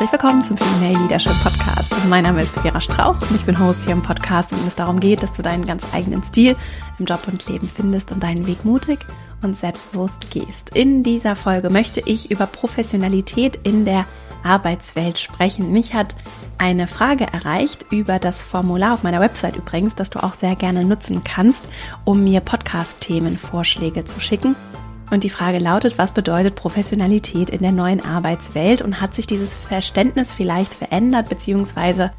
Herzlich willkommen zum Female Leadership Podcast. Mein Name ist Vera Strauch und ich bin Host hier im Podcast, in dem es darum geht, dass du deinen ganz eigenen Stil im Job und Leben findest und deinen Weg mutig und selbstbewusst gehst. In dieser Folge möchte ich über Professionalität in der Arbeitswelt sprechen. Mich hat eine Frage erreicht über das Formular auf meiner Website übrigens, das du auch sehr gerne nutzen kannst, um mir Podcast-Themenvorschläge zu schicken. Und die Frage lautet, was bedeutet Professionalität in der neuen Arbeitswelt und hat sich dieses Verständnis vielleicht verändert, beziehungsweise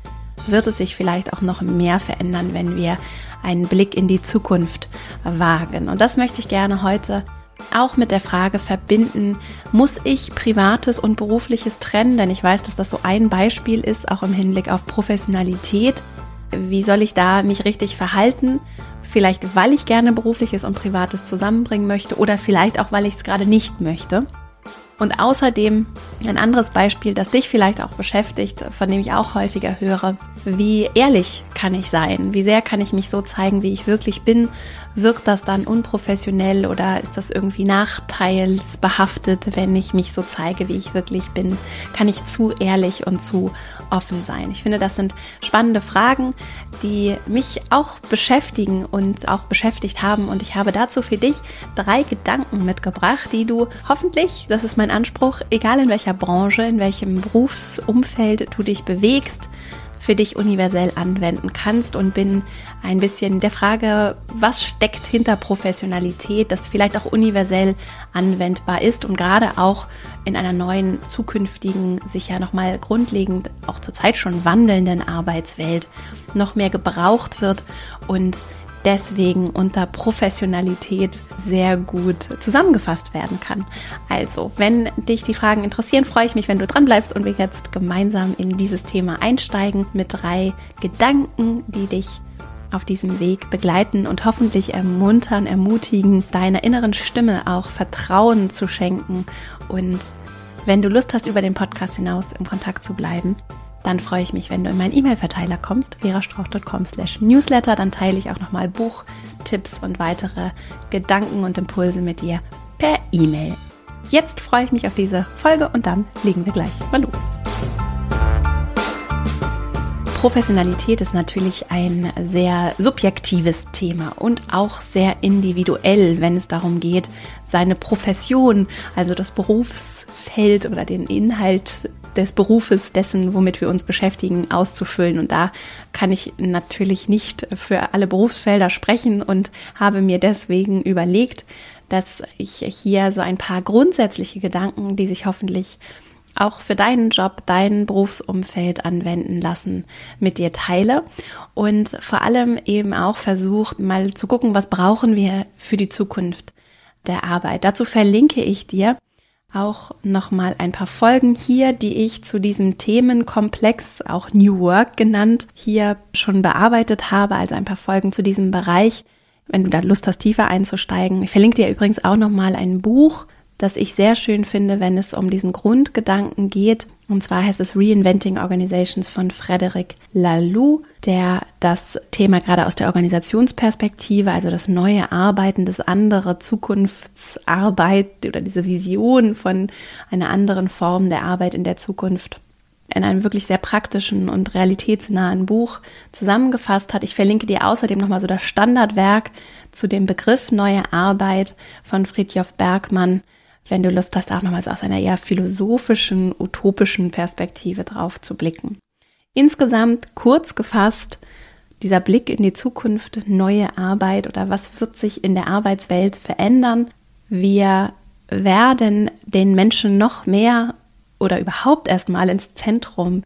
wird es sich vielleicht auch noch mehr verändern, wenn wir einen Blick in die Zukunft wagen. Und das möchte ich gerne heute auch mit der Frage verbinden, muss ich Privates und Berufliches trennen? Denn ich weiß, dass das so ein Beispiel ist, auch im Hinblick auf Professionalität. Wie soll ich da mich richtig verhalten? Vielleicht, weil ich gerne berufliches und privates zusammenbringen möchte oder vielleicht auch, weil ich es gerade nicht möchte. Und außerdem ein anderes Beispiel, das dich vielleicht auch beschäftigt, von dem ich auch häufiger höre. Wie ehrlich kann ich sein? Wie sehr kann ich mich so zeigen, wie ich wirklich bin? Wirkt das dann unprofessionell oder ist das irgendwie nachteilsbehaftet, wenn ich mich so zeige, wie ich wirklich bin? Kann ich zu ehrlich und zu offen sein? Ich finde, das sind spannende Fragen, die mich auch beschäftigen und auch beschäftigt haben. Und ich habe dazu für dich drei Gedanken mitgebracht, die du hoffentlich, das ist mein Anspruch, egal in welcher Branche, in welchem Berufsumfeld du dich bewegst, für dich universell anwenden kannst und bin ein bisschen der Frage, was steckt hinter Professionalität, das vielleicht auch universell anwendbar ist und gerade auch in einer neuen, zukünftigen, sich ja nochmal grundlegend auch zurzeit schon wandelnden Arbeitswelt noch mehr gebraucht wird und deswegen unter Professionalität sehr gut zusammengefasst werden kann. Also, wenn dich die Fragen interessieren, freue ich mich, wenn du dran bleibst und wir jetzt gemeinsam in dieses Thema einsteigen mit drei Gedanken, die dich auf diesem Weg begleiten und hoffentlich ermuntern, ermutigen, deiner inneren Stimme auch Vertrauen zu schenken und wenn du Lust hast, über den Podcast hinaus im Kontakt zu bleiben, dann freue ich mich, wenn du in meinen E-Mail-Verteiler kommst, verastrauch.com slash newsletter. Dann teile ich auch nochmal Buchtipps und weitere Gedanken und Impulse mit dir per E-Mail. Jetzt freue ich mich auf diese Folge und dann legen wir gleich mal los. Professionalität ist natürlich ein sehr subjektives Thema und auch sehr individuell, wenn es darum geht, seine Profession, also das Berufsfeld oder den Inhalt des Berufes, dessen, womit wir uns beschäftigen, auszufüllen. Und da kann ich natürlich nicht für alle Berufsfelder sprechen und habe mir deswegen überlegt, dass ich hier so ein paar grundsätzliche Gedanken, die sich hoffentlich auch für deinen Job, dein Berufsumfeld anwenden lassen, mit dir teile und vor allem eben auch versucht, mal zu gucken, was brauchen wir für die Zukunft der Arbeit. Dazu verlinke ich dir auch nochmal ein paar Folgen hier, die ich zu diesem Themenkomplex, auch New Work genannt, hier schon bearbeitet habe, also ein paar Folgen zu diesem Bereich. Wenn du da Lust hast, tiefer einzusteigen. Ich verlinke dir übrigens auch nochmal ein Buch, das ich sehr schön finde, wenn es um diesen Grundgedanken geht. Und zwar heißt es Reinventing Organizations von Frederic Laloux, der das Thema gerade aus der Organisationsperspektive, also das neue Arbeiten, das andere Zukunftsarbeit oder diese Vision von einer anderen Form der Arbeit in der Zukunft in einem wirklich sehr praktischen und realitätsnahen Buch zusammengefasst hat. Ich verlinke dir außerdem nochmal so das Standardwerk zu dem Begriff neue Arbeit von Friedjof Bergmann, wenn du Lust hast, auch nochmals aus einer eher philosophischen, utopischen Perspektive drauf zu blicken. Insgesamt kurz gefasst, dieser Blick in die Zukunft, neue Arbeit oder was wird sich in der Arbeitswelt verändern? Wir werden den Menschen noch mehr oder überhaupt erstmal ins Zentrum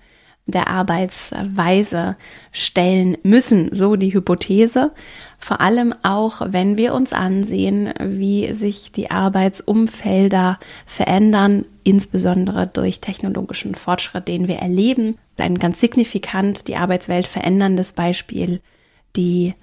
der Arbeitsweise stellen müssen, so die Hypothese. Vor allem auch, wenn wir uns ansehen, wie sich die Arbeitsumfelder verändern, insbesondere durch technologischen Fortschritt, den wir erleben. Ein ganz signifikant die Arbeitswelt veränderndes Beispiel, die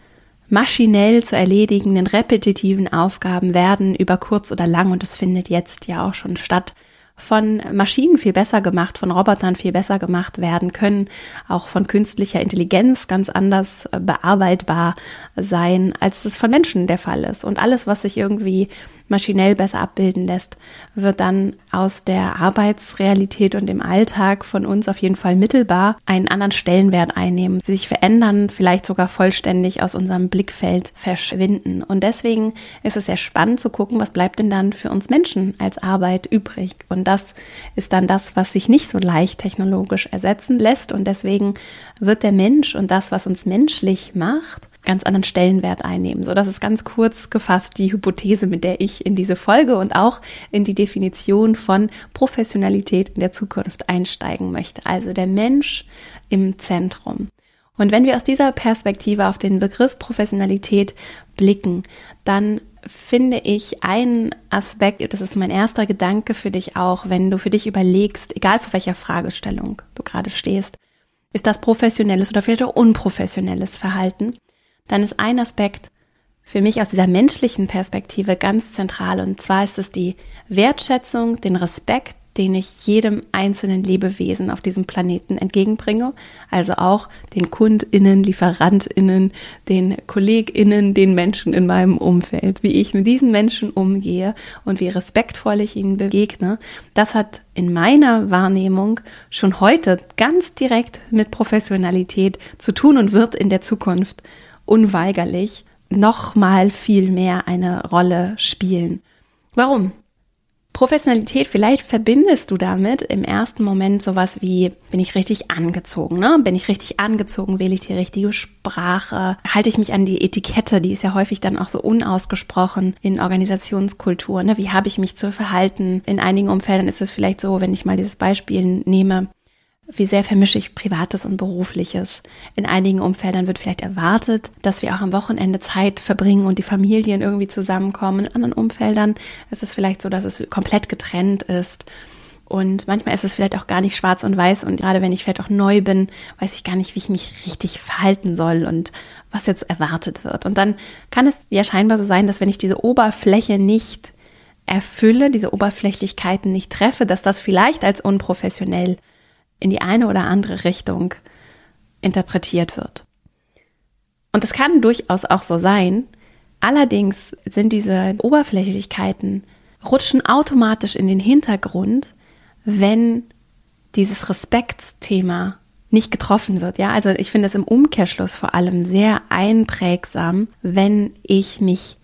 maschinell zu erledigenden repetitiven Aufgaben werden über kurz oder lang, und das findet jetzt ja auch schon statt, von Maschinen viel besser gemacht, von Robotern viel besser gemacht werden können, auch von künstlicher Intelligenz ganz anders äh, bearbeitbar sein, als es von Menschen der Fall ist. Und alles, was sich irgendwie maschinell besser abbilden lässt, wird dann aus der Arbeitsrealität und dem Alltag von uns auf jeden Fall mittelbar einen anderen Stellenwert einnehmen, sich verändern, vielleicht sogar vollständig aus unserem Blickfeld verschwinden. Und deswegen ist es sehr spannend zu gucken, was bleibt denn dann für uns Menschen als Arbeit übrig. Und das ist dann das, was sich nicht so leicht technologisch ersetzen lässt. Und deswegen wird der Mensch und das, was uns menschlich macht, ganz anderen Stellenwert einnehmen. So, das ist ganz kurz gefasst die Hypothese, mit der ich in diese Folge und auch in die Definition von Professionalität in der Zukunft einsteigen möchte. Also der Mensch im Zentrum. Und wenn wir aus dieser Perspektive auf den Begriff Professionalität blicken, dann finde ich einen Aspekt, das ist mein erster Gedanke für dich auch, wenn du für dich überlegst, egal vor welcher Fragestellung du gerade stehst, ist das professionelles oder vielleicht auch unprofessionelles Verhalten, dann ist ein Aspekt für mich aus dieser menschlichen Perspektive ganz zentral. Und zwar ist es die Wertschätzung, den Respekt, den ich jedem einzelnen Lebewesen auf diesem Planeten entgegenbringe. Also auch den KundInnen, LieferantInnen, den KollegInnen, den Menschen in meinem Umfeld. Wie ich mit diesen Menschen umgehe und wie respektvoll ich ihnen begegne, das hat in meiner Wahrnehmung schon heute ganz direkt mit Professionalität zu tun und wird in der Zukunft unweigerlich noch mal viel mehr eine Rolle spielen. Warum? Professionalität, vielleicht verbindest du damit im ersten Moment sowas wie, bin ich richtig angezogen, ne? Bin ich richtig angezogen, wähle ich die richtige Sprache, halte ich mich an die Etikette, die ist ja häufig dann auch so unausgesprochen in Organisationskultur, ne? Wie habe ich mich zu verhalten? In einigen Umfeldern ist es vielleicht so, wenn ich mal dieses Beispiel nehme, wie sehr vermische ich Privates und Berufliches. In einigen Umfeldern wird vielleicht erwartet, dass wir auch am Wochenende Zeit verbringen und die Familien irgendwie zusammenkommen. In anderen Umfeldern ist es vielleicht so, dass es komplett getrennt ist. Und manchmal ist es vielleicht auch gar nicht schwarz und weiß. Und gerade wenn ich vielleicht auch neu bin, weiß ich gar nicht, wie ich mich richtig verhalten soll und was jetzt erwartet wird. Und dann kann es ja scheinbar so sein, dass wenn ich diese Oberfläche nicht erfülle, diese Oberflächlichkeiten nicht treffe, dass das vielleicht als unprofessionell in die eine oder andere Richtung interpretiert wird. Und das kann durchaus auch so sein. Allerdings sind diese Oberflächlichkeiten rutschen automatisch in den Hintergrund, wenn dieses Respektsthema nicht getroffen wird. Ja, also ich finde es im Umkehrschluss vor allem sehr einprägsam, wenn ich mich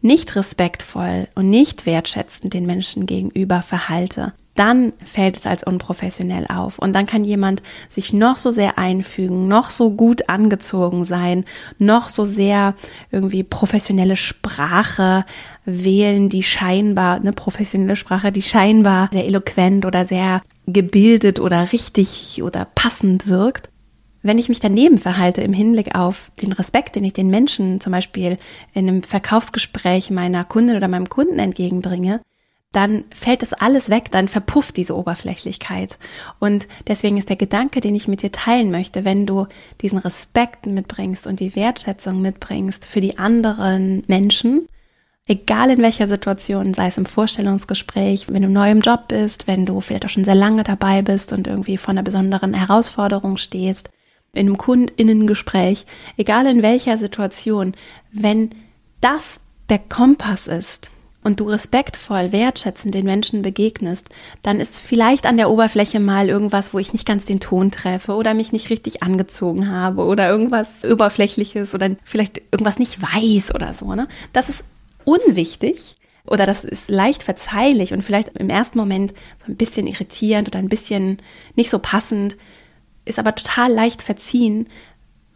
nicht respektvoll und nicht wertschätzend den Menschen gegenüber verhalte dann fällt es als unprofessionell auf. Und dann kann jemand sich noch so sehr einfügen, noch so gut angezogen sein, noch so sehr irgendwie professionelle Sprache wählen, die scheinbar, eine professionelle Sprache, die scheinbar sehr eloquent oder sehr gebildet oder richtig oder passend wirkt. Wenn ich mich daneben verhalte im Hinblick auf den Respekt, den ich den Menschen zum Beispiel in einem Verkaufsgespräch meiner Kundin oder meinem Kunden entgegenbringe, dann fällt das alles weg, dann verpufft diese Oberflächlichkeit. Und deswegen ist der Gedanke, den ich mit dir teilen möchte, wenn du diesen Respekt mitbringst und die Wertschätzung mitbringst für die anderen Menschen, egal in welcher Situation, sei es im Vorstellungsgespräch, wenn du neu im Job bist, wenn du vielleicht auch schon sehr lange dabei bist und irgendwie vor einer besonderen Herausforderung stehst, in einem Kundinnengespräch, egal in welcher Situation, wenn das der Kompass ist, und du respektvoll, wertschätzend den Menschen begegnest, dann ist vielleicht an der Oberfläche mal irgendwas, wo ich nicht ganz den Ton treffe oder mich nicht richtig angezogen habe oder irgendwas Oberflächliches oder vielleicht irgendwas nicht weiß oder so. Ne? Das ist unwichtig oder das ist leicht verzeihlich und vielleicht im ersten Moment so ein bisschen irritierend oder ein bisschen nicht so passend, ist aber total leicht verziehen,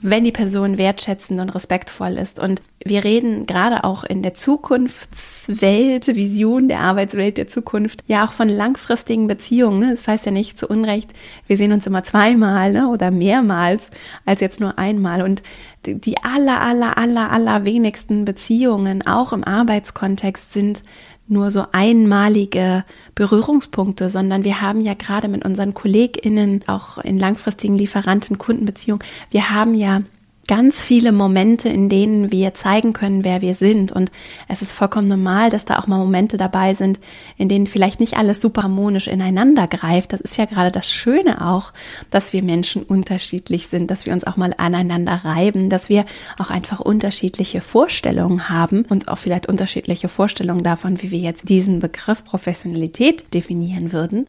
wenn die Person wertschätzend und respektvoll ist. Und wir reden gerade auch in der Zukunftswelt, Vision der Arbeitswelt der Zukunft, ja auch von langfristigen Beziehungen. Ne? Das heißt ja nicht zu Unrecht, wir sehen uns immer zweimal ne? oder mehrmals als jetzt nur einmal. Und die aller, aller, aller, aller wenigsten Beziehungen, auch im Arbeitskontext, sind nur so einmalige Berührungspunkte, sondern wir haben ja gerade mit unseren KollegInnen, auch in langfristigen Lieferanten-Kundenbeziehungen, wir haben ja ganz viele Momente, in denen wir zeigen können, wer wir sind. Und es ist vollkommen normal, dass da auch mal Momente dabei sind, in denen vielleicht nicht alles super harmonisch ineinander greift. Das ist ja gerade das Schöne auch, dass wir Menschen unterschiedlich sind, dass wir uns auch mal aneinander reiben, dass wir auch einfach unterschiedliche Vorstellungen haben und auch vielleicht unterschiedliche Vorstellungen davon, wie wir jetzt diesen Begriff Professionalität definieren würden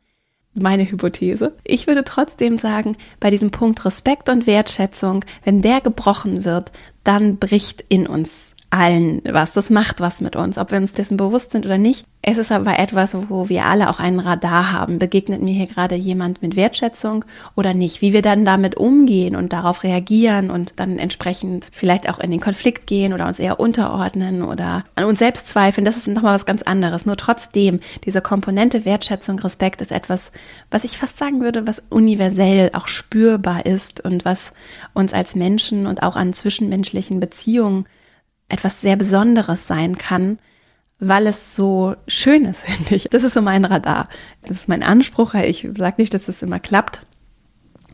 meine Hypothese. Ich würde trotzdem sagen, bei diesem Punkt Respekt und Wertschätzung, wenn der gebrochen wird, dann bricht in uns allen was. Das macht was mit uns, ob wir uns dessen bewusst sind oder nicht. Es ist aber etwas, wo wir alle auch einen Radar haben. Begegnet mir hier gerade jemand mit Wertschätzung oder nicht? Wie wir dann damit umgehen und darauf reagieren und dann entsprechend vielleicht auch in den Konflikt gehen oder uns eher unterordnen oder an uns selbst zweifeln, das ist nochmal was ganz anderes. Nur trotzdem, diese Komponente Wertschätzung, Respekt ist etwas, was ich fast sagen würde, was universell auch spürbar ist und was uns als Menschen und auch an zwischenmenschlichen Beziehungen etwas sehr Besonderes sein kann, weil es so schön ist, finde ich. Das ist so mein Radar. Das ist mein Anspruch. Ich sage nicht, dass es das immer klappt.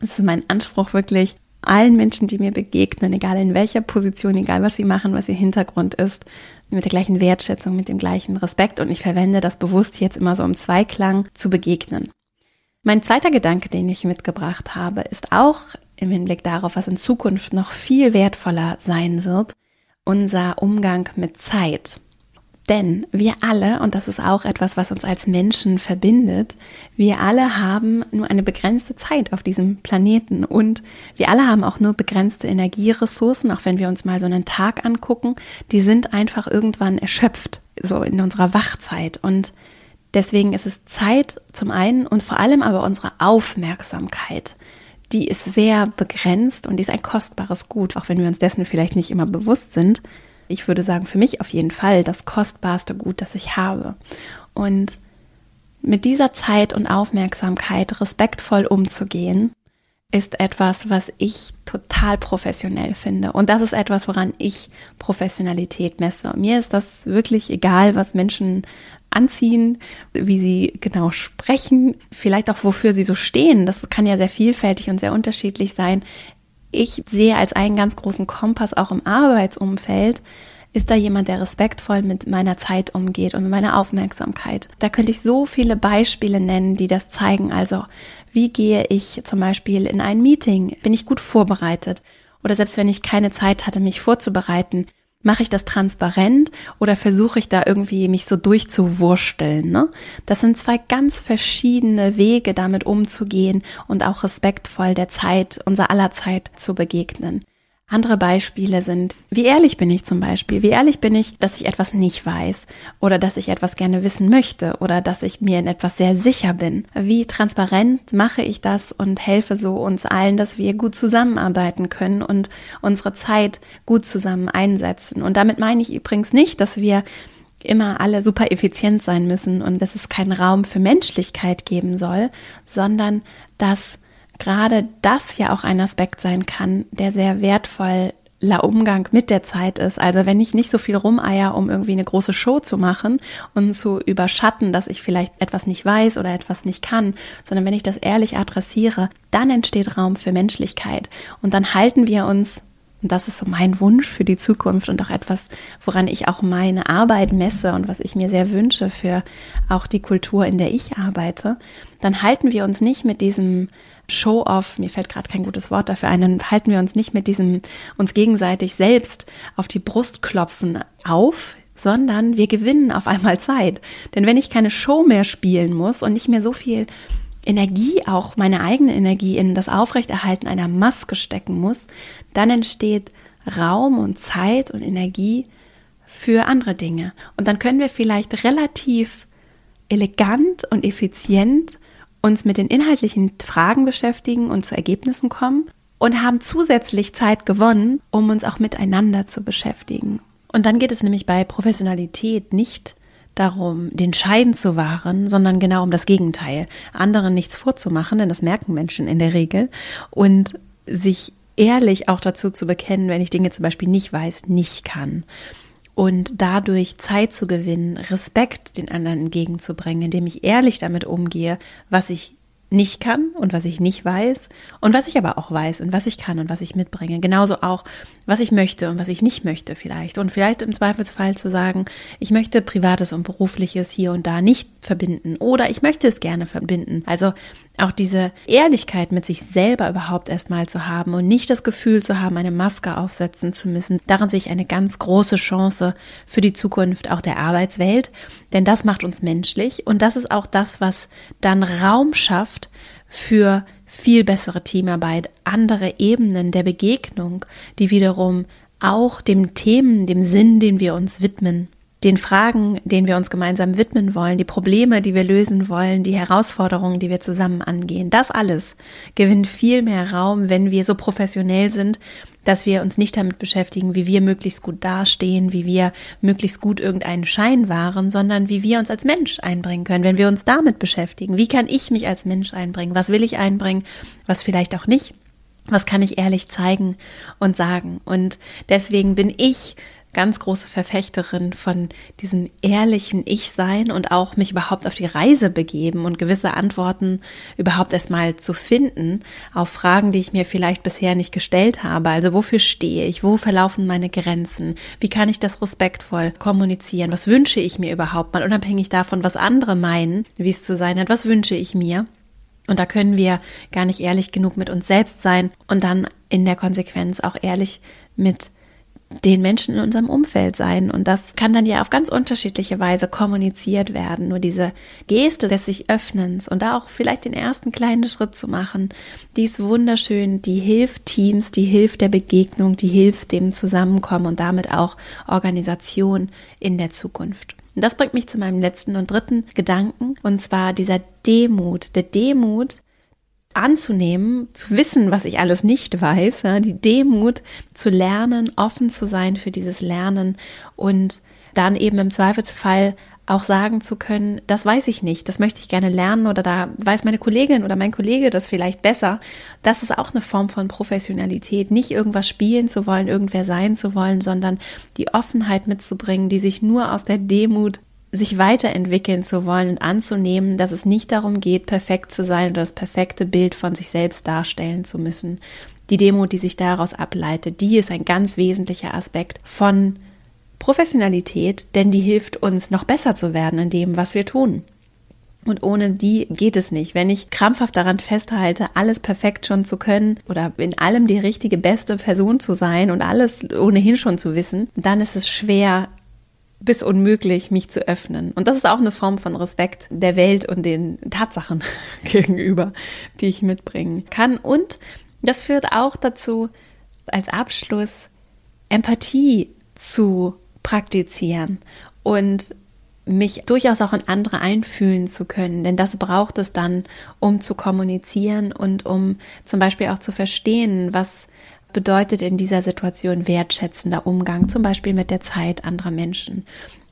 Es ist mein Anspruch wirklich, allen Menschen, die mir begegnen, egal in welcher Position, egal was sie machen, was ihr Hintergrund ist, mit der gleichen Wertschätzung, mit dem gleichen Respekt. Und ich verwende das bewusst jetzt immer so im Zweiklang zu begegnen. Mein zweiter Gedanke, den ich mitgebracht habe, ist auch im Hinblick darauf, was in Zukunft noch viel wertvoller sein wird, unser Umgang mit Zeit. Denn wir alle, und das ist auch etwas, was uns als Menschen verbindet, wir alle haben nur eine begrenzte Zeit auf diesem Planeten und wir alle haben auch nur begrenzte Energieressourcen, auch wenn wir uns mal so einen Tag angucken, die sind einfach irgendwann erschöpft, so in unserer Wachzeit. Und deswegen ist es Zeit zum einen und vor allem aber unsere Aufmerksamkeit die ist sehr begrenzt und die ist ein kostbares Gut, auch wenn wir uns dessen vielleicht nicht immer bewusst sind. Ich würde sagen, für mich auf jeden Fall das kostbarste Gut, das ich habe. Und mit dieser Zeit und Aufmerksamkeit respektvoll umzugehen, ist etwas, was ich total professionell finde. Und das ist etwas, woran ich Professionalität messe. Mir ist das wirklich egal, was Menschen anziehen, wie sie genau sprechen, vielleicht auch wofür sie so stehen. Das kann ja sehr vielfältig und sehr unterschiedlich sein. Ich sehe als einen ganz großen Kompass auch im Arbeitsumfeld, ist da jemand, der respektvoll mit meiner Zeit umgeht und mit meiner Aufmerksamkeit. Da könnte ich so viele Beispiele nennen, die das zeigen. Also, wie gehe ich zum Beispiel in ein Meeting? Bin ich gut vorbereitet? Oder selbst wenn ich keine Zeit hatte, mich vorzubereiten, Mache ich das transparent oder versuche ich da irgendwie mich so durchzuwursteln? Ne? Das sind zwei ganz verschiedene Wege, damit umzugehen und auch respektvoll der Zeit, unser aller Zeit zu begegnen. Andere Beispiele sind, wie ehrlich bin ich zum Beispiel? Wie ehrlich bin ich, dass ich etwas nicht weiß oder dass ich etwas gerne wissen möchte oder dass ich mir in etwas sehr sicher bin? Wie transparent mache ich das und helfe so uns allen, dass wir gut zusammenarbeiten können und unsere Zeit gut zusammen einsetzen? Und damit meine ich übrigens nicht, dass wir immer alle super effizient sein müssen und dass es keinen Raum für Menschlichkeit geben soll, sondern dass gerade das ja auch ein Aspekt sein kann, der sehr wertvoll Umgang mit der Zeit ist. Also wenn ich nicht so viel rumeier, um irgendwie eine große Show zu machen und zu überschatten, dass ich vielleicht etwas nicht weiß oder etwas nicht kann, sondern wenn ich das ehrlich adressiere, dann entsteht Raum für Menschlichkeit und dann halten wir uns und das ist so mein Wunsch für die Zukunft und auch etwas, woran ich auch meine Arbeit messe und was ich mir sehr wünsche für auch die Kultur, in der ich arbeite, dann halten wir uns nicht mit diesem Show-off, mir fällt gerade kein gutes Wort dafür ein, dann halten wir uns nicht mit diesem uns gegenseitig selbst auf die Brust klopfen auf, sondern wir gewinnen auf einmal Zeit. Denn wenn ich keine Show mehr spielen muss und nicht mehr so viel Energie, auch meine eigene Energie in das Aufrechterhalten einer Maske stecken muss, dann entsteht Raum und Zeit und Energie für andere Dinge. Und dann können wir vielleicht relativ elegant und effizient uns mit den inhaltlichen Fragen beschäftigen und zu Ergebnissen kommen und haben zusätzlich Zeit gewonnen, um uns auch miteinander zu beschäftigen. Und dann geht es nämlich bei Professionalität nicht darum, den Schein zu wahren, sondern genau um das Gegenteil. Anderen nichts vorzumachen, denn das merken Menschen in der Regel und sich ehrlich auch dazu zu bekennen, wenn ich Dinge zum Beispiel nicht weiß, nicht kann und dadurch Zeit zu gewinnen, Respekt den anderen entgegenzubringen, indem ich ehrlich damit umgehe, was ich nicht kann und was ich nicht weiß und was ich aber auch weiß und was ich kann und was ich mitbringe. Genauso auch, was ich möchte und was ich nicht möchte vielleicht. Und vielleicht im Zweifelsfall zu sagen, ich möchte Privates und Berufliches hier und da nicht verbinden oder ich möchte es gerne verbinden. Also auch diese Ehrlichkeit mit sich selber überhaupt erstmal zu haben und nicht das Gefühl zu haben, eine Maske aufsetzen zu müssen. Darin sehe ich eine ganz große Chance für die Zukunft auch der Arbeitswelt, denn das macht uns menschlich und das ist auch das, was dann Raum schafft für viel bessere Teamarbeit, andere Ebenen der Begegnung, die wiederum auch dem Themen, dem Sinn, den wir uns widmen, den Fragen, denen wir uns gemeinsam widmen wollen, die Probleme, die wir lösen wollen, die Herausforderungen, die wir zusammen angehen, das alles gewinnt viel mehr Raum, wenn wir so professionell sind, dass wir uns nicht damit beschäftigen, wie wir möglichst gut dastehen, wie wir möglichst gut irgendeinen Schein wahren, sondern wie wir uns als Mensch einbringen können, wenn wir uns damit beschäftigen. Wie kann ich mich als Mensch einbringen? Was will ich einbringen? Was vielleicht auch nicht? Was kann ich ehrlich zeigen und sagen? Und deswegen bin ich ganz große Verfechterin von diesem ehrlichen Ich-Sein und auch mich überhaupt auf die Reise begeben und gewisse Antworten überhaupt erstmal zu finden auf Fragen, die ich mir vielleicht bisher nicht gestellt habe. Also wofür stehe ich? Wo verlaufen meine Grenzen? Wie kann ich das respektvoll kommunizieren? Was wünsche ich mir überhaupt mal unabhängig davon, was andere meinen, wie es zu sein hat? Was wünsche ich mir? Und da können wir gar nicht ehrlich genug mit uns selbst sein und dann in der Konsequenz auch ehrlich mit den Menschen in unserem Umfeld sein. Und das kann dann ja auf ganz unterschiedliche Weise kommuniziert werden. Nur diese Geste des sich Öffnens und da auch vielleicht den ersten kleinen Schritt zu machen, die ist wunderschön, die hilft Teams, die hilft der Begegnung, die hilft dem Zusammenkommen und damit auch Organisation in der Zukunft. Und das bringt mich zu meinem letzten und dritten Gedanken, und zwar dieser Demut. Der Demut, anzunehmen, zu wissen, was ich alles nicht weiß, ja, die Demut zu lernen, offen zu sein für dieses Lernen und dann eben im Zweifelsfall auch sagen zu können, das weiß ich nicht, das möchte ich gerne lernen oder da weiß meine Kollegin oder mein Kollege das vielleicht besser. Das ist auch eine Form von Professionalität, nicht irgendwas spielen zu wollen, irgendwer sein zu wollen, sondern die Offenheit mitzubringen, die sich nur aus der Demut sich weiterentwickeln zu wollen und anzunehmen, dass es nicht darum geht, perfekt zu sein oder das perfekte Bild von sich selbst darstellen zu müssen. Die Demut, die sich daraus ableitet, die ist ein ganz wesentlicher Aspekt von Professionalität, denn die hilft uns noch besser zu werden in dem, was wir tun. Und ohne die geht es nicht. Wenn ich krampfhaft daran festhalte, alles perfekt schon zu können oder in allem die richtige, beste Person zu sein und alles ohnehin schon zu wissen, dann ist es schwer, bis unmöglich, mich zu öffnen. Und das ist auch eine Form von Respekt der Welt und den Tatsachen gegenüber, die ich mitbringen kann. Und das führt auch dazu, als Abschluss Empathie zu praktizieren und mich durchaus auch in andere einfühlen zu können, denn das braucht es dann, um zu kommunizieren und um zum Beispiel auch zu verstehen, was bedeutet in dieser Situation wertschätzender Umgang, zum Beispiel mit der Zeit anderer Menschen.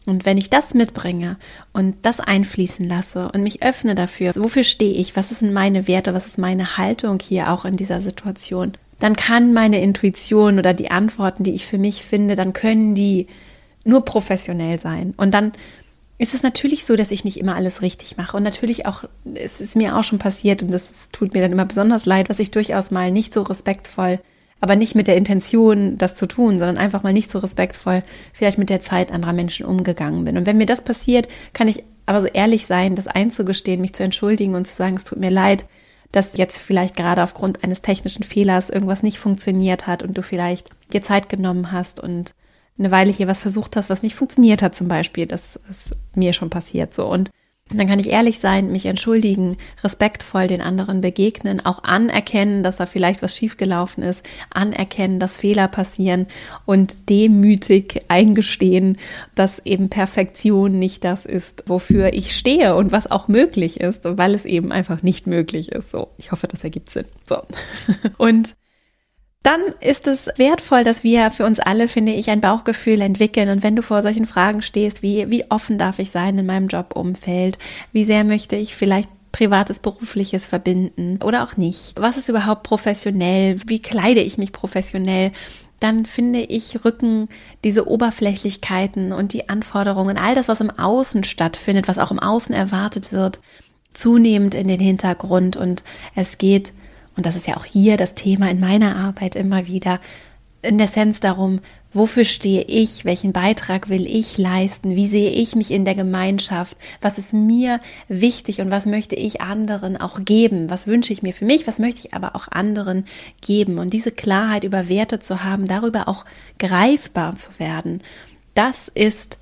Und wenn ich das mitbringe und das einfließen lasse und mich öffne dafür, wofür stehe ich, was sind meine Werte, was ist meine Haltung hier auch in dieser Situation, dann kann meine Intuition oder die Antworten, die ich für mich finde, dann können die nur professionell sein. Und dann ist es natürlich so, dass ich nicht immer alles richtig mache. Und natürlich auch, es ist mir auch schon passiert und das tut mir dann immer besonders leid, was ich durchaus mal nicht so respektvoll aber nicht mit der Intention, das zu tun, sondern einfach mal nicht so respektvoll vielleicht mit der Zeit anderer Menschen umgegangen bin. Und wenn mir das passiert, kann ich aber so ehrlich sein, das einzugestehen, mich zu entschuldigen und zu sagen, es tut mir leid, dass jetzt vielleicht gerade aufgrund eines technischen Fehlers irgendwas nicht funktioniert hat und du vielleicht dir Zeit genommen hast und eine Weile hier was versucht hast, was nicht funktioniert hat zum Beispiel. Das ist mir schon passiert so. Und dann kann ich ehrlich sein, mich entschuldigen, respektvoll den anderen begegnen, auch anerkennen, dass da vielleicht was schiefgelaufen ist, anerkennen, dass Fehler passieren und demütig eingestehen, dass eben Perfektion nicht das ist, wofür ich stehe und was auch möglich ist, weil es eben einfach nicht möglich ist. So, ich hoffe, das ergibt Sinn. So. Und dann ist es wertvoll, dass wir für uns alle, finde ich, ein Bauchgefühl entwickeln. Und wenn du vor solchen Fragen stehst, wie, wie offen darf ich sein in meinem Jobumfeld? Wie sehr möchte ich vielleicht privates, berufliches verbinden oder auch nicht? Was ist überhaupt professionell? Wie kleide ich mich professionell? Dann finde ich, rücken diese Oberflächlichkeiten und die Anforderungen, all das, was im Außen stattfindet, was auch im Außen erwartet wird, zunehmend in den Hintergrund und es geht, und das ist ja auch hier das Thema in meiner Arbeit immer wieder, in der Essenz darum, wofür stehe ich, welchen Beitrag will ich leisten, wie sehe ich mich in der Gemeinschaft, was ist mir wichtig und was möchte ich anderen auch geben, was wünsche ich mir für mich, was möchte ich aber auch anderen geben. Und diese Klarheit über Werte zu haben, darüber auch greifbar zu werden, das ist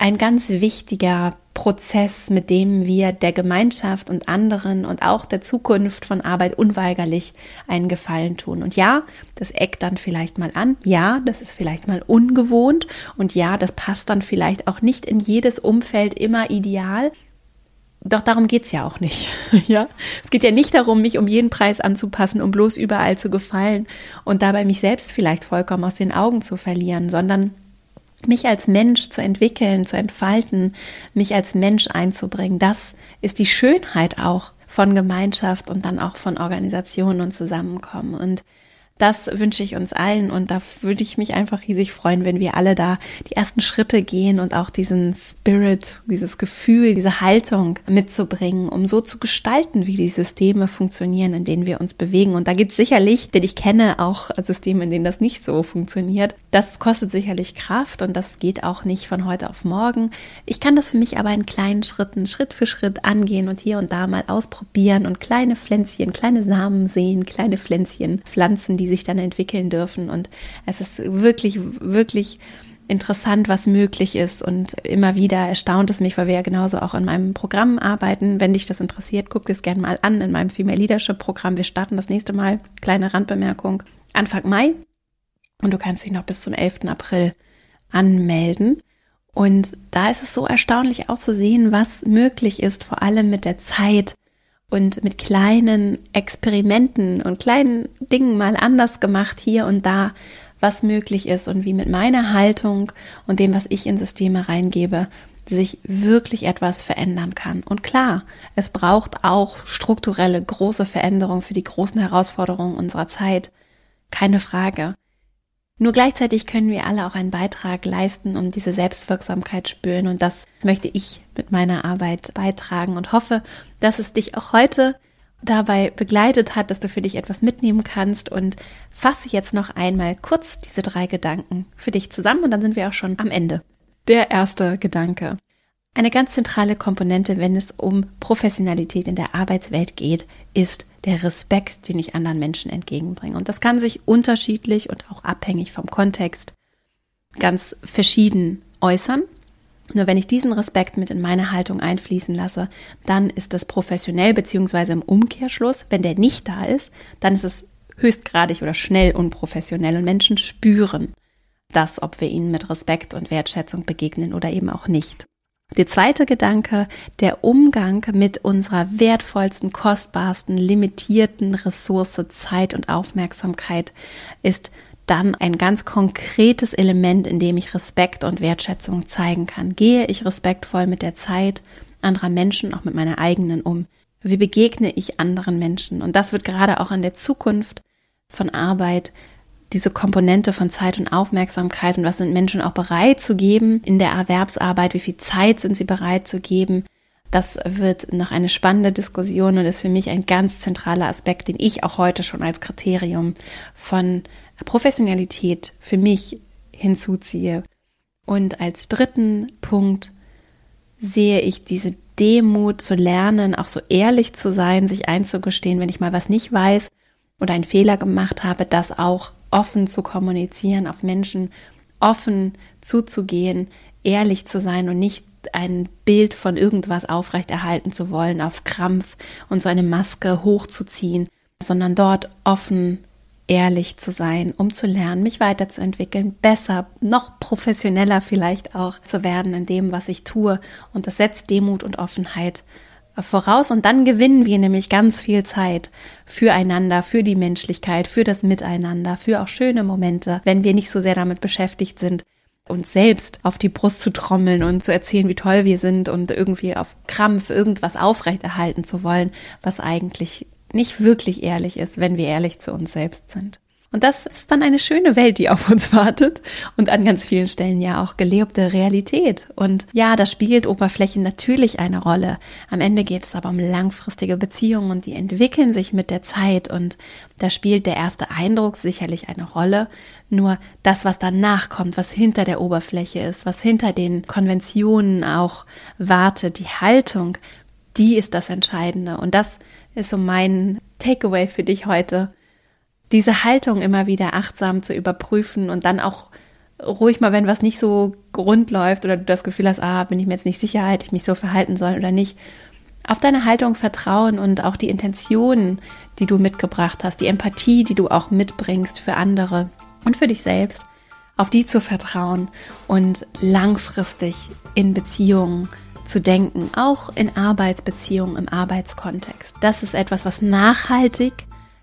ein ganz wichtiger Prozess, mit dem wir der Gemeinschaft und anderen und auch der Zukunft von Arbeit unweigerlich einen Gefallen tun. Und ja, das eckt dann vielleicht mal an. Ja, das ist vielleicht mal ungewohnt. Und ja, das passt dann vielleicht auch nicht in jedes Umfeld immer ideal. Doch darum geht's ja auch nicht. ja, es geht ja nicht darum, mich um jeden Preis anzupassen, um bloß überall zu gefallen und dabei mich selbst vielleicht vollkommen aus den Augen zu verlieren, sondern mich als Mensch zu entwickeln, zu entfalten, mich als Mensch einzubringen, das ist die Schönheit auch von Gemeinschaft und dann auch von Organisationen und Zusammenkommen. Und das wünsche ich uns allen und da würde ich mich einfach riesig freuen, wenn wir alle da die ersten Schritte gehen und auch diesen Spirit, dieses Gefühl, diese Haltung mitzubringen, um so zu gestalten, wie die Systeme funktionieren, in denen wir uns bewegen. Und da geht es sicherlich, denn ich kenne auch Systeme, in denen das nicht so funktioniert. Das kostet sicherlich Kraft und das geht auch nicht von heute auf morgen. Ich kann das für mich aber in kleinen Schritten, Schritt für Schritt angehen und hier und da mal ausprobieren und kleine Pflänzchen, kleine Samen sehen, kleine Pflänzchen pflanzen, die sich dann entwickeln dürfen. Und es ist wirklich, wirklich interessant, was möglich ist. Und immer wieder erstaunt es mich, weil wir ja genauso auch in meinem Programm arbeiten. Wenn dich das interessiert, guck es gerne mal an in meinem Female Leadership Programm. Wir starten das nächste Mal, kleine Randbemerkung, Anfang Mai. Und du kannst dich noch bis zum 11. April anmelden. Und da ist es so erstaunlich auch zu sehen, was möglich ist, vor allem mit der Zeit, und mit kleinen Experimenten und kleinen Dingen mal anders gemacht hier und da, was möglich ist und wie mit meiner Haltung und dem, was ich in Systeme reingebe, sich wirklich etwas verändern kann. Und klar, es braucht auch strukturelle große Veränderungen für die großen Herausforderungen unserer Zeit. Keine Frage. Nur gleichzeitig können wir alle auch einen Beitrag leisten, um diese Selbstwirksamkeit spüren. Und das möchte ich mit meiner Arbeit beitragen und hoffe, dass es dich auch heute dabei begleitet hat, dass du für dich etwas mitnehmen kannst und fasse jetzt noch einmal kurz diese drei Gedanken für dich zusammen und dann sind wir auch schon am Ende. Der erste Gedanke. Eine ganz zentrale Komponente, wenn es um Professionalität in der Arbeitswelt geht, ist der Respekt, den ich anderen Menschen entgegenbringe. Und das kann sich unterschiedlich und auch abhängig vom Kontext ganz verschieden äußern. Nur wenn ich diesen Respekt mit in meine Haltung einfließen lasse, dann ist das professionell beziehungsweise im Umkehrschluss, wenn der nicht da ist, dann ist es höchstgradig oder schnell unprofessionell und Menschen spüren das, ob wir ihnen mit Respekt und Wertschätzung begegnen oder eben auch nicht. Der zweite Gedanke, der Umgang mit unserer wertvollsten, kostbarsten, limitierten Ressource Zeit und Aufmerksamkeit ist dann ein ganz konkretes Element, in dem ich Respekt und Wertschätzung zeigen kann. Gehe ich respektvoll mit der Zeit anderer Menschen, auch mit meiner eigenen um? Wie begegne ich anderen Menschen? Und das wird gerade auch in der Zukunft von Arbeit diese Komponente von Zeit und Aufmerksamkeit und was sind Menschen auch bereit zu geben in der Erwerbsarbeit, wie viel Zeit sind sie bereit zu geben. Das wird noch eine spannende Diskussion und ist für mich ein ganz zentraler Aspekt, den ich auch heute schon als Kriterium von Professionalität für mich hinzuziehe. Und als dritten Punkt sehe ich diese Demut zu lernen, auch so ehrlich zu sein, sich einzugestehen, wenn ich mal was nicht weiß oder einen Fehler gemacht habe, das auch offen zu kommunizieren, auf Menschen offen zuzugehen, ehrlich zu sein und nicht ein Bild von irgendwas aufrechterhalten zu wollen, auf Krampf und so eine Maske hochzuziehen, sondern dort offen, ehrlich zu sein, um zu lernen, mich weiterzuentwickeln, besser, noch professioneller vielleicht auch zu werden in dem, was ich tue. Und das setzt Demut und Offenheit voraus und dann gewinnen wir nämlich ganz viel Zeit füreinander, für die Menschlichkeit, für das Miteinander, für auch schöne Momente, wenn wir nicht so sehr damit beschäftigt sind, uns selbst auf die Brust zu trommeln und zu erzählen, wie toll wir sind und irgendwie auf Krampf irgendwas aufrechterhalten zu wollen, was eigentlich nicht wirklich ehrlich ist, wenn wir ehrlich zu uns selbst sind. Und das ist dann eine schöne Welt, die auf uns wartet und an ganz vielen Stellen ja auch gelebte Realität. Und ja, da spielt Oberflächen natürlich eine Rolle. Am Ende geht es aber um langfristige Beziehungen und die entwickeln sich mit der Zeit und da spielt der erste Eindruck sicherlich eine Rolle. Nur das, was danach kommt, was hinter der Oberfläche ist, was hinter den Konventionen auch wartet, die Haltung, die ist das Entscheidende. Und das ist so mein Takeaway für dich heute diese Haltung immer wieder achtsam zu überprüfen und dann auch ruhig mal, wenn was nicht so rund läuft oder du das Gefühl hast, ah, bin ich mir jetzt nicht sicher, hätte ich mich so verhalten sollen oder nicht, auf deine Haltung vertrauen und auch die Intentionen, die du mitgebracht hast, die Empathie, die du auch mitbringst für andere und für dich selbst, auf die zu vertrauen und langfristig in Beziehungen zu denken, auch in Arbeitsbeziehungen im Arbeitskontext. Das ist etwas, was nachhaltig,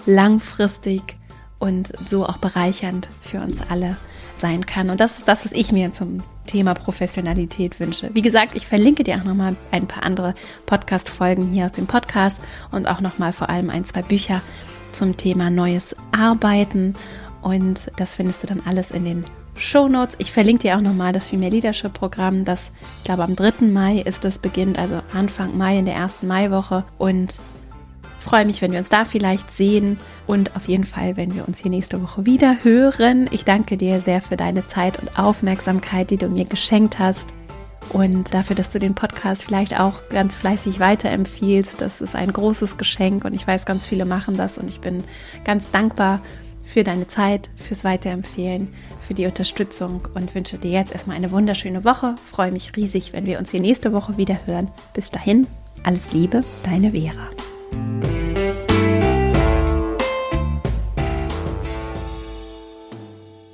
langfristig und so auch bereichernd für uns alle sein kann. Und das ist das, was ich mir zum Thema Professionalität wünsche. Wie gesagt, ich verlinke dir auch nochmal ein paar andere Podcast-Folgen hier aus dem Podcast und auch nochmal vor allem ein, zwei Bücher zum Thema neues Arbeiten. Und das findest du dann alles in den Show Notes. Ich verlinke dir auch nochmal das Female Leadership Programm, das, ich glaube, am 3. Mai ist es beginnt, also Anfang Mai in der ersten Maiwoche. Und freue mich, wenn wir uns da vielleicht sehen und auf jeden Fall, wenn wir uns hier nächste Woche wieder hören. Ich danke dir sehr für deine Zeit und Aufmerksamkeit, die du mir geschenkt hast und dafür, dass du den Podcast vielleicht auch ganz fleißig weiterempfiehlst. Das ist ein großes Geschenk und ich weiß, ganz viele machen das und ich bin ganz dankbar für deine Zeit, fürs Weiterempfehlen, für die Unterstützung und wünsche dir jetzt erstmal eine wunderschöne Woche. Freue mich riesig, wenn wir uns hier nächste Woche wieder hören. Bis dahin, alles Liebe, deine Vera.